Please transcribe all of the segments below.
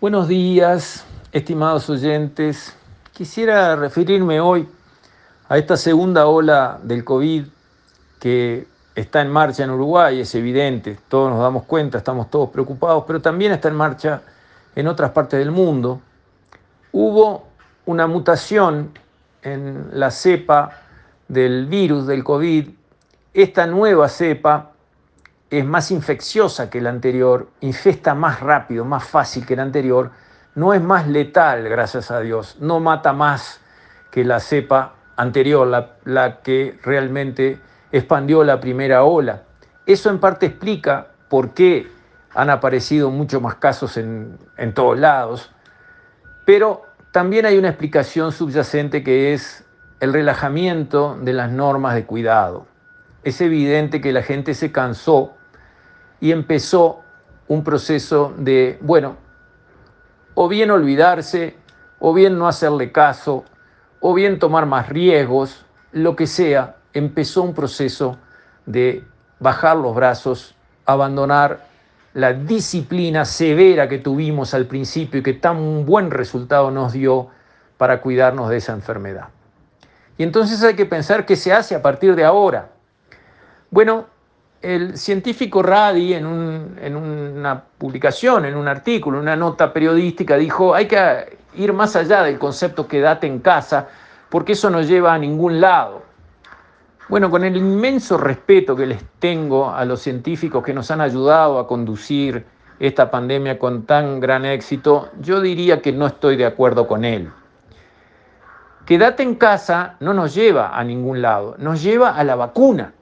Buenos días, estimados oyentes. Quisiera referirme hoy a esta segunda ola del COVID que está en marcha en Uruguay, es evidente, todos nos damos cuenta, estamos todos preocupados, pero también está en marcha en otras partes del mundo. Hubo una mutación en la cepa del virus del COVID. Esta nueva cepa es más infecciosa que la anterior, infesta más rápido, más fácil que la anterior, no es más letal, gracias a Dios, no mata más que la cepa anterior, la, la que realmente expandió la primera ola. Eso en parte explica por qué han aparecido muchos más casos en, en todos lados, pero también hay una explicación subyacente que es el relajamiento de las normas de cuidado. Es evidente que la gente se cansó y empezó un proceso de, bueno, o bien olvidarse, o bien no hacerle caso, o bien tomar más riesgos, lo que sea, empezó un proceso de bajar los brazos, abandonar la disciplina severa que tuvimos al principio y que tan buen resultado nos dio para cuidarnos de esa enfermedad. Y entonces hay que pensar qué se hace a partir de ahora. Bueno, el científico Radi en, una publicación, en un artículo, en una nota periodística, dijo, hay que ir más allá del concepto quédate en casa, porque eso no lleva a ningún lado. Bueno, con el inmenso respeto que les tengo a los científicos que nos han ayudado a conducir esta pandemia con tan gran éxito, yo diría que no estoy de acuerdo con él. Quédate en casa no nos lleva a ningún lado, nos lleva a la vacuna.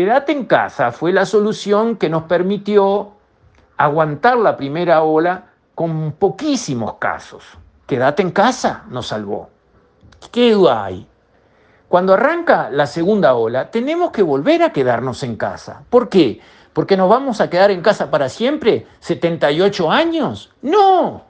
Quédate en casa fue la solución que nos permitió aguantar la primera ola con poquísimos casos. Quédate en casa nos salvó. ¿Qué duda hay? Cuando arranca la segunda ola, tenemos que volver a quedarnos en casa. ¿Por qué? ¿Porque nos vamos a quedar en casa para siempre? ¿78 años? No,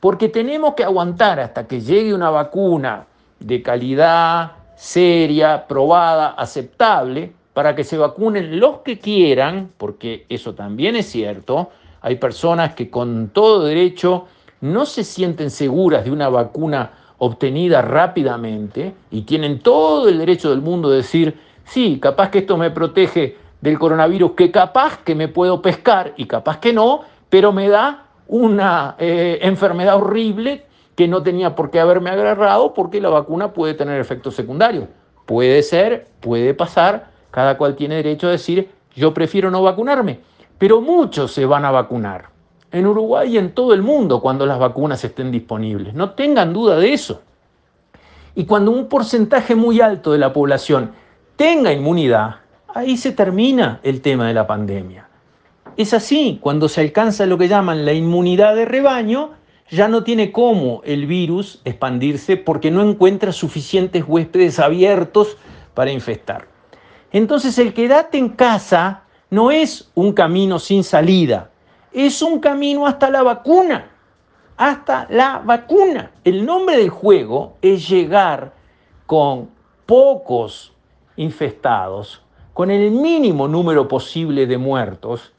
porque tenemos que aguantar hasta que llegue una vacuna de calidad, seria, probada, aceptable, para que se vacunen los que quieran, porque eso también es cierto, hay personas que con todo derecho no se sienten seguras de una vacuna obtenida rápidamente y tienen todo el derecho del mundo de decir, sí, capaz que esto me protege del coronavirus, que capaz que me puedo pescar y capaz que no, pero me da una eh, enfermedad horrible que no tenía por qué haberme agarrado porque la vacuna puede tener efectos secundarios. Puede ser, puede pasar, cada cual tiene derecho a decir, yo prefiero no vacunarme, pero muchos se van a vacunar. En Uruguay y en todo el mundo cuando las vacunas estén disponibles. No tengan duda de eso. Y cuando un porcentaje muy alto de la población tenga inmunidad, ahí se termina el tema de la pandemia. Es así, cuando se alcanza lo que llaman la inmunidad de rebaño, ya no tiene cómo el virus expandirse porque no encuentra suficientes huéspedes abiertos para infestar. Entonces el quedate en casa no es un camino sin salida, es un camino hasta la vacuna, hasta la vacuna. El nombre del juego es llegar con pocos infestados, con el mínimo número posible de muertos,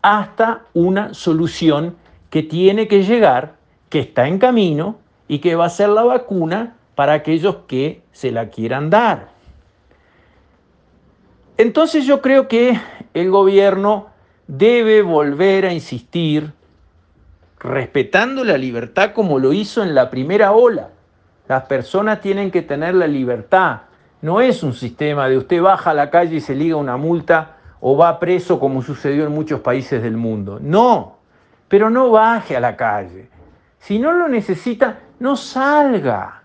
hasta una solución que tiene que llegar, que está en camino y que va a ser la vacuna para aquellos que se la quieran dar. Entonces yo creo que el gobierno debe volver a insistir respetando la libertad como lo hizo en la primera ola. Las personas tienen que tener la libertad. No es un sistema de usted baja a la calle y se liga una multa o va preso como sucedió en muchos países del mundo. No, pero no baje a la calle. Si no lo necesita, no salga.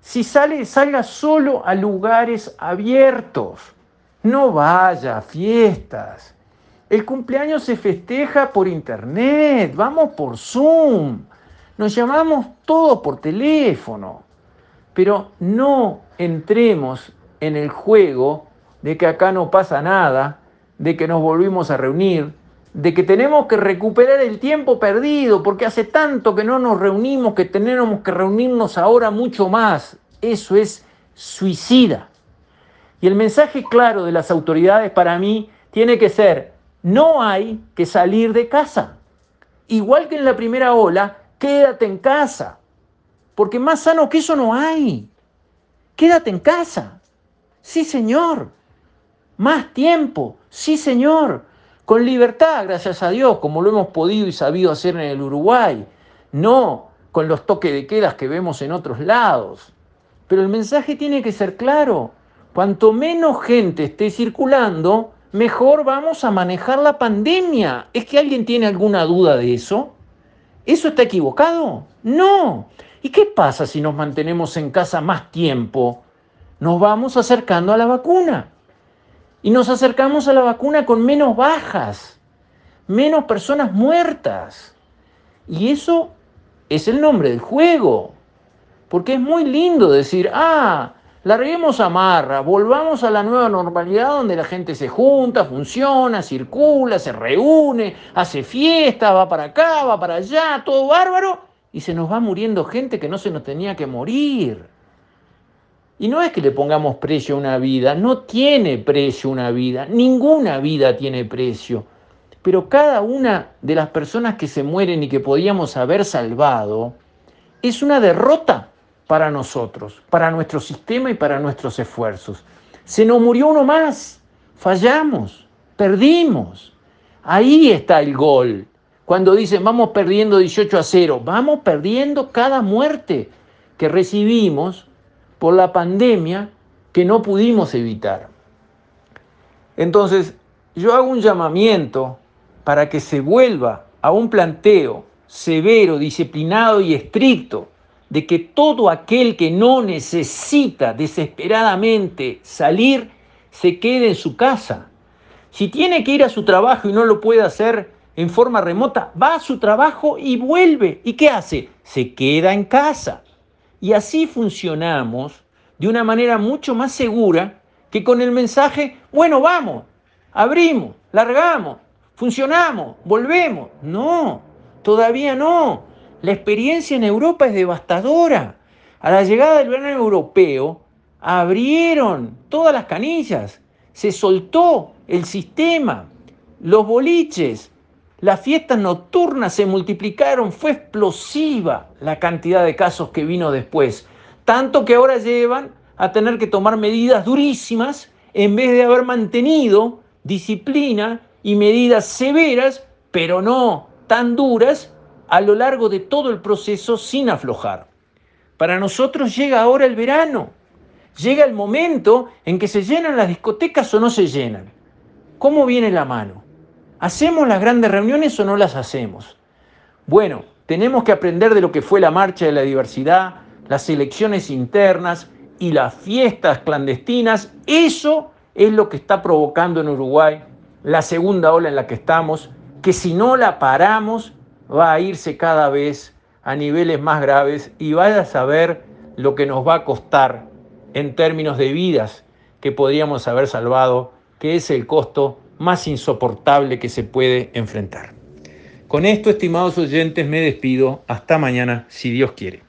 Si sale, salga solo a lugares abiertos. No vaya a fiestas. El cumpleaños se festeja por internet, vamos por Zoom, nos llamamos todos por teléfono, pero no entremos en el juego de que acá no pasa nada, de que nos volvimos a reunir, de que tenemos que recuperar el tiempo perdido, porque hace tanto que no nos reunimos que tenemos que reunirnos ahora mucho más. Eso es suicida. Y el mensaje claro de las autoridades para mí tiene que ser, no hay que salir de casa. igual que en la primera ola, quédate en casa. Porque más sano que eso no hay. Quédate en casa. Sí, Señor. Más tiempo. Sí, Señor. Con libertad, gracias a Dios, como lo hemos podido y sabido hacer en el Uruguay. No con los toques de quedas que vemos en otros lados. Pero el mensaje tiene que ser claro. Cuanto menos gente esté circulando, mejor vamos a manejar la pandemia. ¿Es que alguien tiene alguna duda de eso? ¿Eso está equivocado? No. ¿Y qué pasa si nos mantenemos en casa más tiempo? Nos vamos acercando a la vacuna. Y nos acercamos a la vacuna con menos bajas, menos personas muertas. Y eso es el nombre del juego. Porque es muy lindo decir, ah, larguemos amarra, volvamos a la nueva normalidad donde la gente se junta, funciona, circula, se reúne, hace fiesta, va para acá, va para allá, todo bárbaro, y se nos va muriendo gente que no se nos tenía que morir. Y no es que le pongamos precio a una vida, no tiene precio una vida, ninguna vida tiene precio. Pero cada una de las personas que se mueren y que podíamos haber salvado es una derrota para nosotros, para nuestro sistema y para nuestros esfuerzos. Se nos murió uno más, fallamos, perdimos. Ahí está el gol. Cuando dicen vamos perdiendo 18 a 0, vamos perdiendo cada muerte que recibimos por la pandemia que no pudimos evitar. Entonces, yo hago un llamamiento para que se vuelva a un planteo severo, disciplinado y estricto de que todo aquel que no necesita desesperadamente salir, se quede en su casa. Si tiene que ir a su trabajo y no lo puede hacer en forma remota, va a su trabajo y vuelve. ¿Y qué hace? Se queda en casa. Y así funcionamos de una manera mucho más segura que con el mensaje, bueno, vamos, abrimos, largamos, funcionamos, volvemos. No, todavía no. La experiencia en Europa es devastadora. A la llegada del verano europeo, abrieron todas las canillas, se soltó el sistema, los boliches, las fiestas nocturnas se multiplicaron, fue explosiva la cantidad de casos que vino después, tanto que ahora llevan a tener que tomar medidas durísimas en vez de haber mantenido disciplina y medidas severas, pero no tan duras a lo largo de todo el proceso sin aflojar. Para nosotros llega ahora el verano, llega el momento en que se llenan las discotecas o no se llenan. ¿Cómo viene la mano? ¿Hacemos las grandes reuniones o no las hacemos? Bueno, tenemos que aprender de lo que fue la marcha de la diversidad, las elecciones internas y las fiestas clandestinas. Eso es lo que está provocando en Uruguay la segunda ola en la que estamos, que si no la paramos va a irse cada vez a niveles más graves y vaya a saber lo que nos va a costar en términos de vidas que podríamos haber salvado, que es el costo más insoportable que se puede enfrentar. Con esto, estimados oyentes, me despido. Hasta mañana, si Dios quiere.